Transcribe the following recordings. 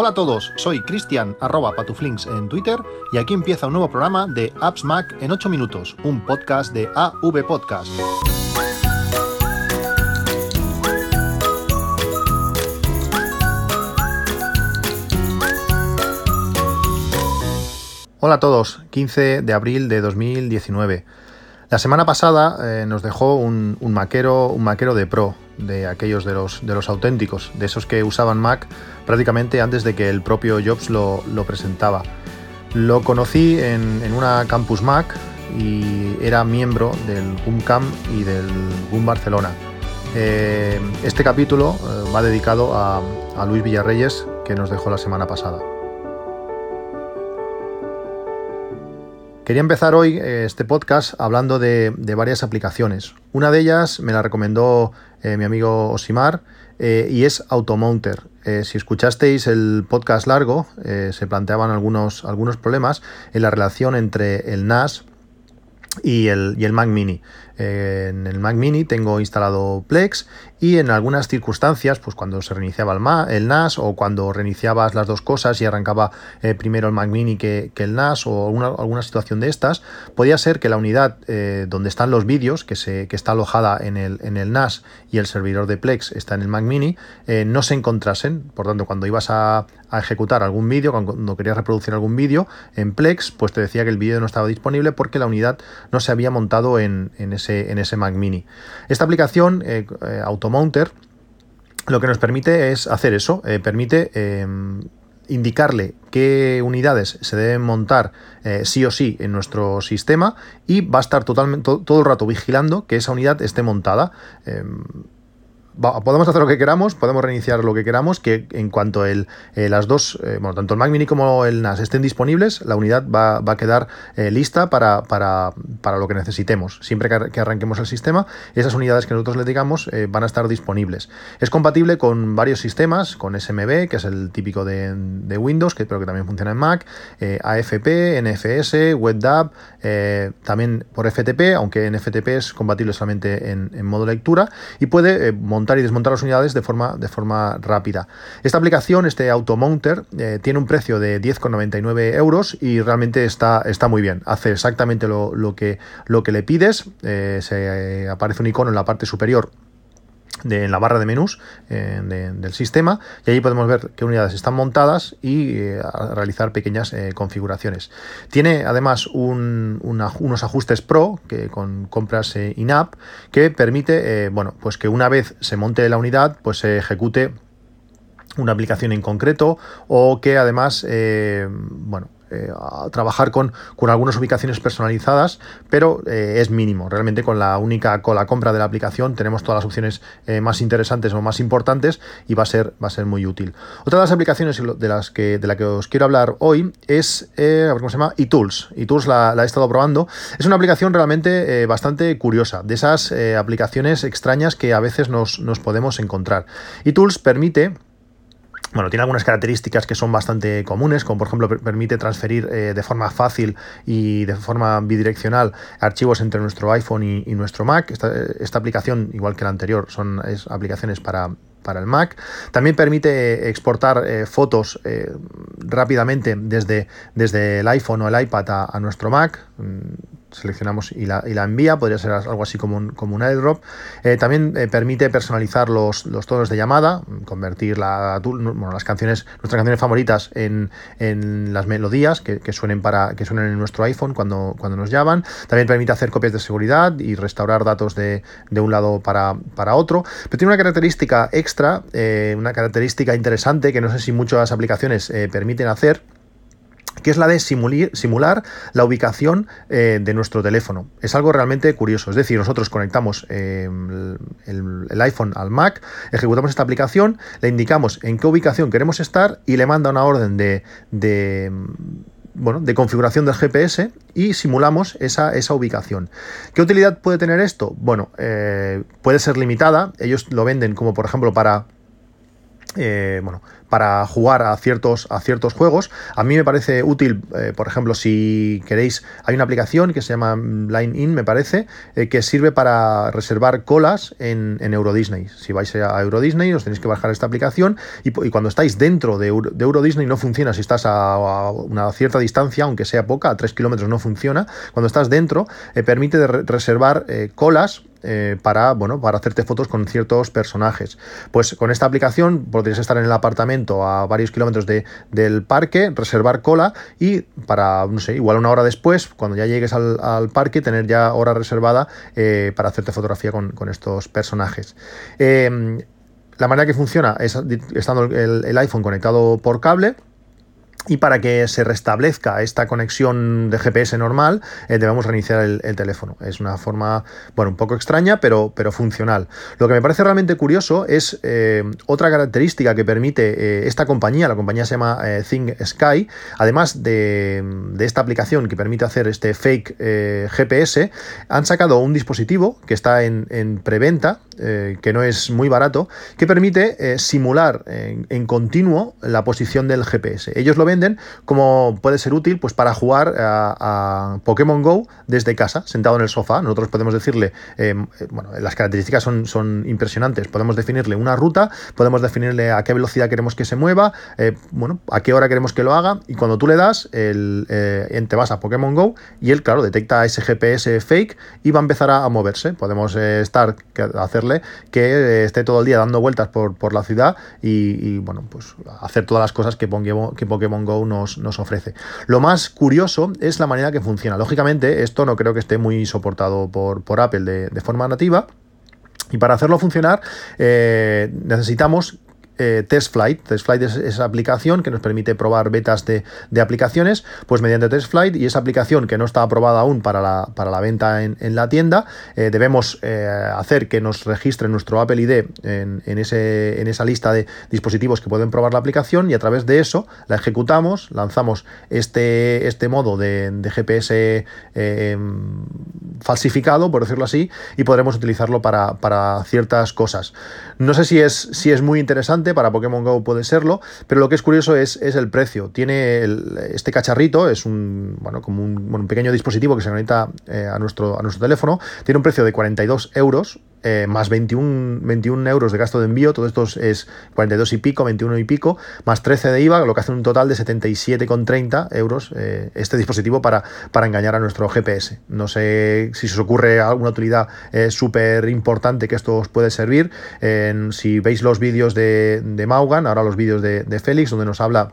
Hola a todos, soy Cristian arroba patuflinks en Twitter y aquí empieza un nuevo programa de Apps Mac en 8 minutos, un podcast de AV Podcast. Hola a todos, 15 de abril de 2019. La semana pasada eh, nos dejó un, maquero, un maquero de pro, de aquellos de los, de los auténticos, de esos que usaban Mac prácticamente antes de que el propio Jobs lo, presentaba. Lo conocí en, una Campus Mac y era miembro del GUM y del GUM Barcelona. Eh, este capítulo eh, va dedicado a, a Luis Villarreyes, que nos dejó la semana pasada. Quería empezar hoy eh, este podcast hablando de, varias aplicaciones. Una de ellas me la recomendó eh, mi amigo Osimar eh, y es Automounter. si escuchasteis el podcast largo, se planteaban algunos, algunos problemas en la relación entre el NAS y el, y el Mac Mini. en el Mac Mini tengo instalado Plex y en algunas circunstancias, pues cuando se reiniciaba el, NAS o cuando reiniciabas las dos cosas y arrancaba eh, primero el Mac Mini que, el NAS o alguna, situación de estas, podía ser que la unidad eh, donde están los vídeos, que, se, que está alojada en el, en el NAS y el servidor de Plex está en el Mac Mini, eh, no se encontrasen. Por tanto, cuando ibas a, ejecutar algún vídeo, cuando querías reproducir algún vídeo en Plex, pues te decía que el vídeo no estaba disponible porque la unidad no se había montado en, ese, en ese Mac Mini. Esta aplicación auto Mounter lo que nos permite es hacer eso, eh, permite em, indicarle qué unidades se deben montar eh, sí o sí en nuestro sistema y va a estar totalmente todo, el rato vigilando que esa unidad esté montada. Em, podemos hacer lo que queramos, podemos reiniciar lo que queramos, que en cuanto el, eh, las dos, eh, bueno, tanto el Mac Mini como el NAS estén disponibles, la unidad va, a quedar eh, lista para, para, lo que necesitemos. Siempre que, arranquemos el sistema, esas unidades que nosotros le digamos van a estar disponibles. Es compatible con varios sistemas, con SMB, que es el típico de, Windows, que creo que también funciona en Mac, AFP, NFS, WebDAV, también por FTP, aunque en FTP es compatible solamente en, en modo lectura, y puede montar y desmontar las unidades de forma, de forma rápida. Esta aplicación, este Automounter, eh, tiene un precio de 10,99 euros y realmente está, está muy bien. Hace exactamente lo, que, lo que le pides. Eh, se eh, aparece un icono en la parte superior de, en la barra de menús eh, del sistema y allí podemos ver qué unidades están montadas y eh, realizar pequeñas eh, configuraciones. Tiene además unos ajustes pro que con compras in-app que permite bueno, pues que una vez se monte la unidad pues se ejecute una aplicación en concreto o que además bueno eh, a trabajar con, con, algunas ubicaciones personalizadas, pero eh, es mínimo. Realmente con la única con la compra de la aplicación tenemos todas las opciones eh, más interesantes o más importantes y va a ser, va a ser muy útil. Otra de las aplicaciones de las que, de la que os quiero hablar hoy es ¿cómo se llama? eTools. eTools la, he estado probando. Es una aplicación realmente bastante curiosa, de esas aplicaciones extrañas que a veces nos, nos podemos encontrar. eTools permite bueno, tiene algunas características que son bastante comunes, como por ejemplo permite transferir eh, de forma fácil y de forma bidireccional archivos entre nuestro iPhone y, nuestro Mac. Esta, esta, aplicación, igual que la anterior, son aplicaciones para, para el Mac. También permite exportar eh, fotos eh, rápidamente desde, desde el iPhone o el iPad a, nuestro Mac. Mm, seleccionamos y la, envía, podría ser algo así como un, como un airdrop. Eh, también permite personalizar los, tonos de llamada, convertir la, las canciones, nuestras canciones favoritas en, las melodías que, suenen para, que suenen en nuestro iPhone cuando, nos llaman. También permite hacer copias de seguridad y restaurar datos de, un lado para, otro. Pero tiene una característica extra eh, una característica interesante que no sé si muchas aplicaciones eh, permiten hacer, que es la de simular la ubicación eh, de nuestro teléfono. Es algo realmente curioso. Es decir, nosotros conectamos el, iPhone al Mac, ejecutamos esta aplicación, le indicamos en qué ubicación queremos estar y le manda una orden de bueno, de configuración del GPS y simulamos esa, esa ubicación. ¿Qué utilidad puede tener esto? Bueno, eh, puede ser limitada. Ellos lo venden como por ejemplo para eh, bueno, para jugar a ciertos, a ciertos juegos. A mí me parece útil, eh, por ejemplo, si queréis, hay una aplicación que se llama Line In, me parece, eh, que sirve para reservar colas en, Euro Disney. Si vais a Euro Disney, os tenéis que bajar esta aplicación y, cuando estáis dentro de Euro, Disney no funciona. Si estás a, una cierta distancia, aunque sea poca, a 3 kilómetros no funciona. Cuando estás dentro, eh, permite reservar colas para, bueno, para hacerte fotos con ciertos personajes. Pues con esta aplicación podrías estar en el apartamento a varios kilómetros de, del parque, reservar cola y para, no sé, igual una hora después, cuando ya llegues al, parque, tener ya hora reservada eh, para hacerte fotografía con, estos personajes. Em, la manera que funciona es estando el iPhone conectado por cable y para que se restablezca esta conexión de GPS normal, eh, debemos reiniciar el, teléfono. Es una forma, bueno, un poco extraña, pero, pero funcional. Lo que me parece realmente curioso es eh, otra característica que permite eh, esta compañía, la compañía se llama Thing Sky, además de, esta aplicación que permite hacer este fake GPS, han sacado un dispositivo que está en, en preventa, que no es muy barato, que permite simular en, en continuo la posición del GPS. Ellos lo ven como puede ser útil pues para jugar a, Pokémon Go desde casa, sentado en el sofá. Nosotros podemos decirle, eh, bueno, las características son, son impresionantes. Podemos definirle una ruta, podemos definirle a qué velocidad queremos que se mueva, eh, bueno, a qué hora queremos que lo haga. Y cuando tú le das, el, eh, te vas a Pokémon Go y él, claro, detecta ese GPS fake y va a empezar a, moverse. Podemos estar, hacerle que esté todo el día dando vueltas por, por la ciudad y, bueno, pues hacer todas las cosas que Pokémon, que Pokémon nos, ofrece. Lo más curioso es la manera que funciona. Lógicamente, esto no creo que esté muy soportado por, por Apple de, forma nativa. Y para hacerlo funcionar eh, necesitamos eh, TestFlight. TestFlight es esa aplicación que nos permite probar betas de, aplicaciones, pues mediante TestFlight y esa aplicación que no está aprobada aún para la, para la venta en, la tienda, eh, debemos eh, hacer que nos registre nuestro Apple ID en, ese, en esa lista de dispositivos que pueden probar la aplicación y a través de eso la ejecutamos, lanzamos este, este modo de, GPS falsificado, por decirlo así, y podremos utilizarlo para, para ciertas cosas. No sé si es, si es muy interesante para Pokémon Go puede serlo, pero lo que es curioso es, el precio. Tiene este cacharrito, es un, bueno, como un, pequeño dispositivo que se conecta eh, a, nuestro, a nuestro teléfono, tiene un precio de 42 euros, eh, más 21, 21 euros de gasto de envío, todo esto es 42 y pico, 21 y pico, más 13 de IVA, lo que hace un total de 77,30 euros eh, este dispositivo para, para engañar a nuestro GPS. No sé si se os ocurre alguna utilidad súper importante que esto os puede servir. si veis los vídeos de, de, Maugan, ahora los vídeos de, de Félix, donde nos habla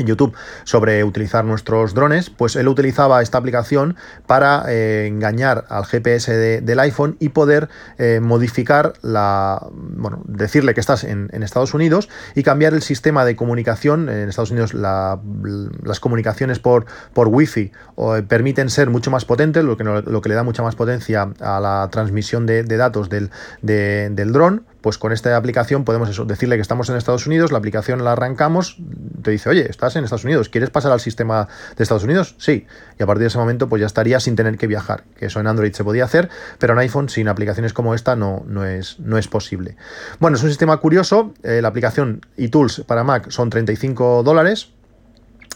en YouTube sobre utilizar nuestros drones, pues él utilizaba esta aplicación para eh, engañar al GPS del iPhone y poder eh, modificar la, bueno, decirle que estás en, Estados Unidos y cambiar el sistema de comunicación. En Estados Unidos las comunicaciones por, por Wi-Fi eh, permiten ser mucho más potentes, lo que, lo que le da mucha más potencia a la transmisión de, datos del, del dron pues con esta aplicación podemos eso, decirle que estamos en Estados Unidos, la aplicación la arrancamos, te dice, oye, estás en Estados Unidos, ¿quieres pasar al sistema de Estados Unidos? Sí. Y a partir de ese momento, pues ya estaría sin tener que viajar, que eso en Android se podía hacer, pero en iPhone sin aplicaciones como esta no, no, es, no es posible. Bueno, es un sistema curioso, eh, la aplicación eTools para Mac son 35 dólares,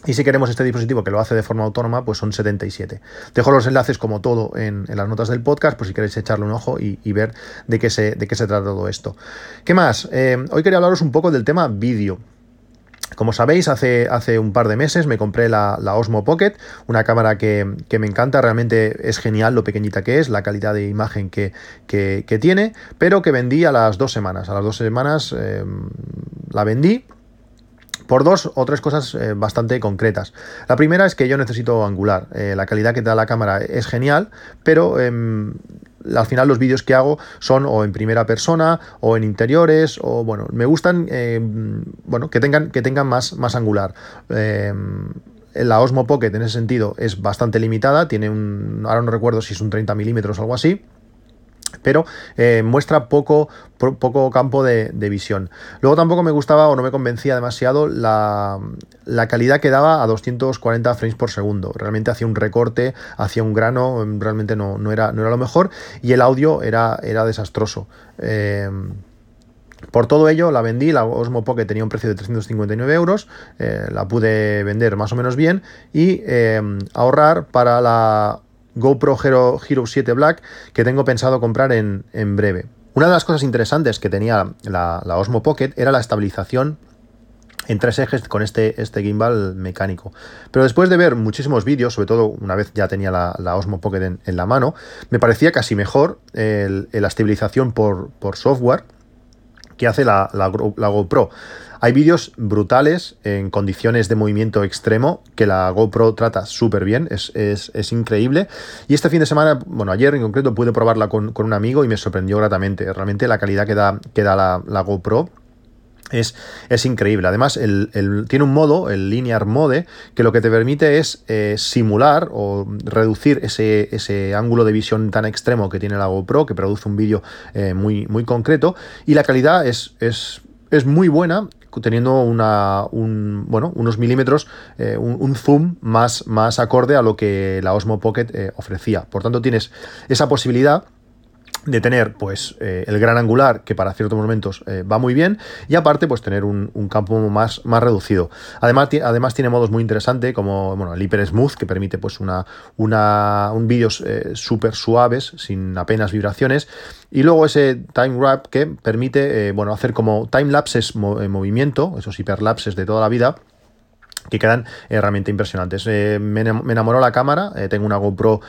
y si queremos este dispositivo que lo hace de forma autónoma, pues son 77. Dejo los enlaces como todo en, las notas del podcast, por si queréis echarle un ojo y, ver de qué, se, de qué se trata todo esto. ¿Qué más? Eh, hoy quería hablaros un poco del tema vídeo. Como sabéis, hace, hace un par de meses me compré la, Osmo Pocket, una cámara que, me encanta, realmente es genial lo pequeñita que es, la calidad de imagen que, tiene, pero que vendí a las dos semanas. A las dos semanas eh, la vendí por dos o tres cosas eh, bastante concretas. La primera es que yo necesito angular. Eh, la calidad que da la cámara es genial, pero em, al final los vídeos que hago son o en primera persona o en interiores o bueno, me gustan em, bueno, que tengan, que tengan más, más angular. Em, la Osmo Pocket en ese sentido es bastante limitada, tiene un, ahora no recuerdo si es un 30 milímetros o algo así, pero eh, muestra poco, poco campo de, visión. Luego tampoco me gustaba o no me convencía demasiado la, calidad que daba a 240 frames por segundo. Realmente hacía un recorte, hacía un grano, realmente no, no, era, no era lo mejor y el audio era, era desastroso. Eh, Por todo ello, la vendí, la Osmo Pocket tenía un precio de 359 euros, eh, la pude vender más o menos bien y em, ahorrar para la GoPro Hero, Hero 7 Black que tengo pensado comprar en, breve. Una de las cosas interesantes que tenía la, Osmo Pocket era la estabilización en tres ejes con este, este gimbal mecánico. Pero después de ver muchísimos vídeos, sobre todo una vez ya tenía la, Osmo Pocket en, la mano, me parecía casi mejor la estabilización por, por software que hace la, GoPro. Hay vídeos brutales en condiciones de movimiento extremo que la GoPro trata súper bien, es, increíble. Y este fin de semana, bueno, ayer en concreto pude probarla con, un amigo y me sorprendió gratamente. Realmente la calidad que da, que da la, la GoPro es, es, increíble. Además, el, tiene un modo, el Linear Mode, que lo que te permite es eh, simular o reducir ese, ese, ángulo de visión tan extremo que tiene la GoPro, que produce un vídeo eh, muy, muy concreto. Y la calidad es, es, es muy buena teniendo una, un, bueno, unos milímetros, eh, un, zoom más, más acorde a lo que la Osmo Pocket ofrecía. Por tanto, tienes esa posibilidad de tener pues eh, el gran angular que para ciertos momentos eh, va muy bien y aparte pues tener un, campo más, más reducido. Además, además tiene modos muy interesantes como bueno, el Hyper Smooth que permite pues una, una un vídeos eh, súper suaves sin apenas vibraciones y luego ese time wrap que permite bueno hacer como time lapses en movimiento esos hiperlapses de toda la vida que quedan eh, realmente impresionantes. Eh, me, enamoró la cámara, eh, tengo una GoPro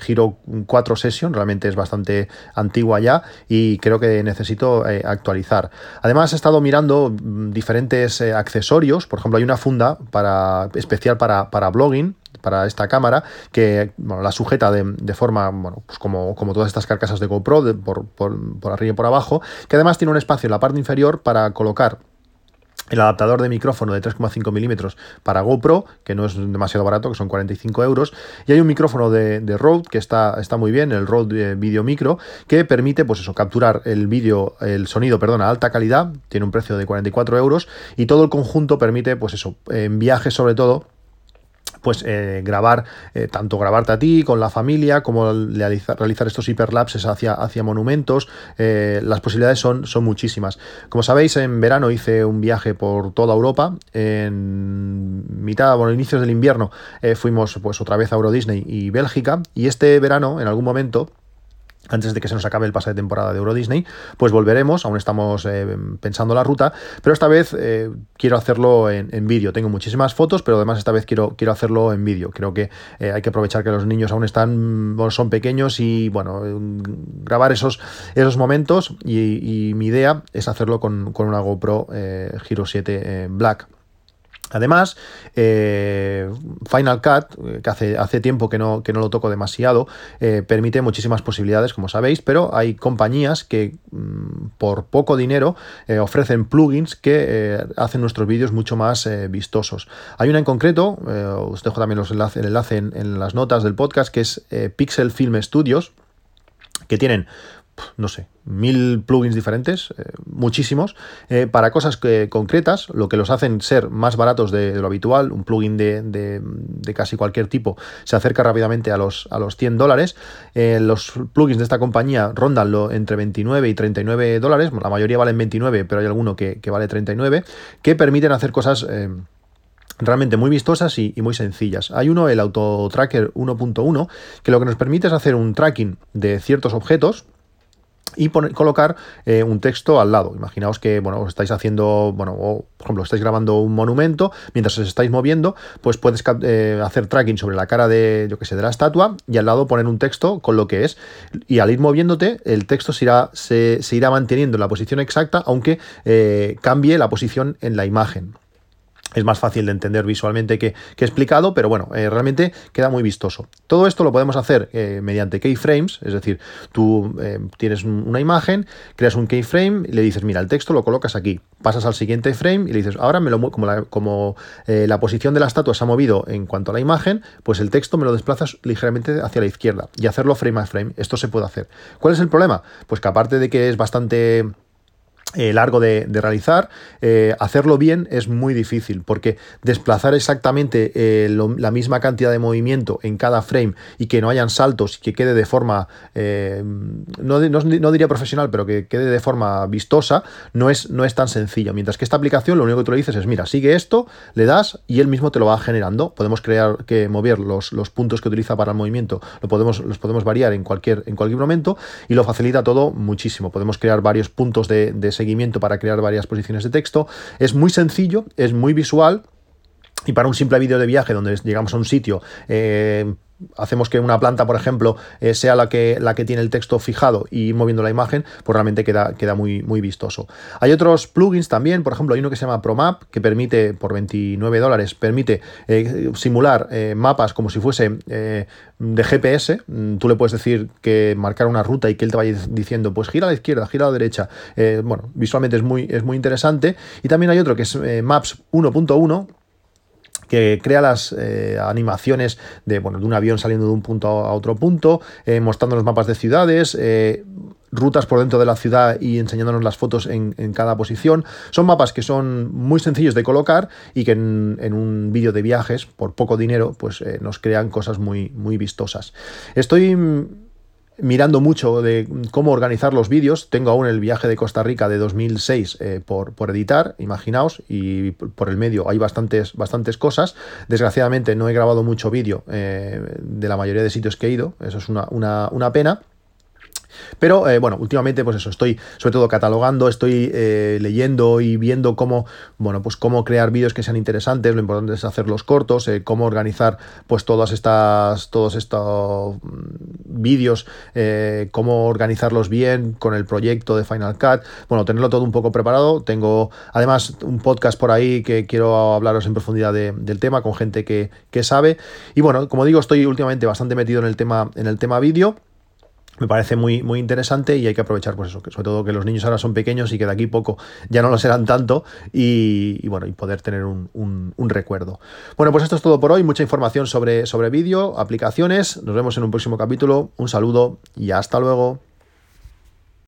Giro 4 Session, realmente es bastante antigua ya y creo que necesito actualizar. Además he estado mirando mm, diferentes accesorios, por ejemplo hay una funda especial para, para blogging, para esta cámara que la sujeta de, forma, bueno, pues como, como, todas estas carcasas de GoPro, por, arriba y por abajo, que además tiene un espacio en la parte inferior para colocar el adaptador de micrófono de 3,5 milímetros para GoPro, que no es demasiado barato, que son 45 euros, y hay un micrófono de, Rode que está, está muy bien, el Rode Video Micro, que permite pues eso, capturar el vídeo, el sonido, perdón, a alta calidad, tiene un precio de 44 euros, y todo el conjunto permite, pues eso, en viajes sobre todo, pues eh, grabar, eh, tanto grabarte a ti con la familia, como realizar, estos hiperlapses hacia, hacia monumentos, eh, las posibilidades son, son muchísimas. Como sabéis, en verano hice un viaje por toda Europa, en mitad, bueno, inicios del invierno fuimos pues otra vez a Euro Disney y Bélgica, y este verano, en algún momento, antes de que se nos acabe el pase de temporada de Euro Disney, pues volveremos, aún estamos eh, pensando la ruta, pero esta vez eh, quiero hacerlo en, vídeo. Tengo muchísimas fotos, pero además esta vez quiero, quiero hacerlo en vídeo. Creo que eh, hay que aprovechar que los niños aún están, son pequeños y bueno, grabar esos, esos momentos y, mi idea es hacerlo con, con una GoPro Giro 7 Black. Además, eh, Final Cut, eh, que hace, hace tiempo que no, que no, lo toco demasiado, eh, permite muchísimas posibilidades, como sabéis, pero hay compañías que mm, por poco dinero ofrecen plugins que hacen nuestros vídeos mucho más vistosos. Hay una en concreto, os dejo también los el enlace en, en, las notas del podcast, que es Pixel Film Studios, que tienen no sé, mil plugins diferentes, eh, muchísimos, eh, para cosas que, concretas, lo que los hacen ser más baratos de, lo habitual. Un plugin de, casi cualquier tipo se acerca rápidamente a los, a los 100 dólares. Eh, los plugins de esta compañía rondan lo, entre 29 y 39 dólares, la mayoría valen 29, pero hay alguno que, vale 39, que permiten hacer cosas realmente muy vistosas y, muy sencillas. Hay uno, el Auto Tracker 1.1, que lo que nos permite es hacer un tracking de ciertos objetos y colocar eh, un texto al lado. Imaginaos que, bueno, os estáis haciendo, bueno, por ejemplo, estáis grabando un monumento, mientras os estáis moviendo, pues puedes eh, hacer tracking sobre la cara de, yo que sé, de la estatua y al lado poner un texto con lo que es. Y al ir moviéndote, el texto se irá, se, irá manteniendo en la posición exacta, aunque eh, cambie la posición en la imagen es más fácil de entender visualmente que, explicado, pero bueno, eh, realmente queda muy vistoso. Todo esto lo podemos hacer eh, mediante keyframes, es decir, tú eh, tienes una imagen, creas un keyframe y le dices, mira, el texto lo colocas aquí, pasas al siguiente frame y le dices, ahora me lo como la, como, la posición de la estatua se ha movido en cuanto a la imagen, pues el texto me lo desplazas ligeramente hacia la izquierda y hacerlo frame a frame. Esto se puede hacer. ¿Cuál es el problema? Pues que aparte de que es bastante eh, largo de, realizar, eh, hacerlo bien es muy difícil porque desplazar exactamente eh, la misma cantidad de movimiento en cada frame y que no hayan saltos y que quede de forma, no, no, diría profesional, pero que quede de forma vistosa, no es, no es tan sencillo. Mientras que esta aplicación lo único que tú le dices es, mira, sigue esto, le das y él mismo te lo va generando. Podemos crear que mover los, los puntos que utiliza para el movimiento, lo podemos, los podemos variar en cualquier, en cualquier momento y lo facilita todo muchísimo. Podemos crear varios puntos de, de seguimiento para crear varias posiciones de texto. Es muy sencillo, es muy visual. Y para un simple vídeo de viaje donde llegamos a un sitio, eh, hacemos que una planta, por ejemplo, eh, sea la que, la que tiene el texto fijado y moviendo la imagen, pues realmente queda, queda muy, muy vistoso. Hay otros plugins también, por ejemplo, hay uno que se llama ProMap, que permite, por 29 dólares, permite eh, simular eh, mapas como si fuese de GPS. Mm, tú le puedes decir que marcar una ruta y que él te vaya diciendo, pues gira a la izquierda, gira a la derecha. bueno, visualmente es muy, es muy interesante. Y también hay otro que es Maps 1.1, que crea las eh, animaciones de, bueno, de un avión saliendo de un punto a otro punto, eh, mostrando los mapas de ciudades, eh, rutas por dentro de la ciudad y enseñándonos las fotos en, cada posición. Son mapas que son muy sencillos de colocar y que en, en un vídeo de viajes, por poco dinero, pues nos crean cosas muy, muy vistosas. Estoy mirando mucho de cómo organizar los vídeos. Tengo aún el viaje de Costa Rica de 2006 eh, por, por, editar, imaginaos, y por el medio hay bastantes, bastantes cosas. Desgraciadamente no he grabado mucho vídeo eh, de la mayoría de sitios que he ido, eso es una, una, una pena. Pero eh, bueno, últimamente, pues eso, estoy sobre todo catalogando, estoy eh, leyendo y viendo cómo, bueno, pues cómo crear vídeos que sean interesantes. Lo importante es hacerlos cortos, eh, cómo organizar, pues todas estas, todos estos mm, vídeos, cómo organizarlos bien con el proyecto de Final Cut. Bueno, tenerlo todo un poco preparado. Tengo además un podcast por ahí que quiero hablaros en profundidad del tema con gente que, que sabe. Y bueno, como digo, estoy últimamente bastante metido en el tema, en el tema vídeo me parece muy, muy interesante y hay que aprovechar, pues eso, sobre todo que los niños ahora son pequeños y que de aquí poco ya no lo serán tanto y, bueno, y poder tener un, un, recuerdo. Bueno, pues esto es todo por hoy, mucha información sobre, sobre vídeo, aplicaciones, nos vemos en un próximo capítulo, un saludo y hasta luego.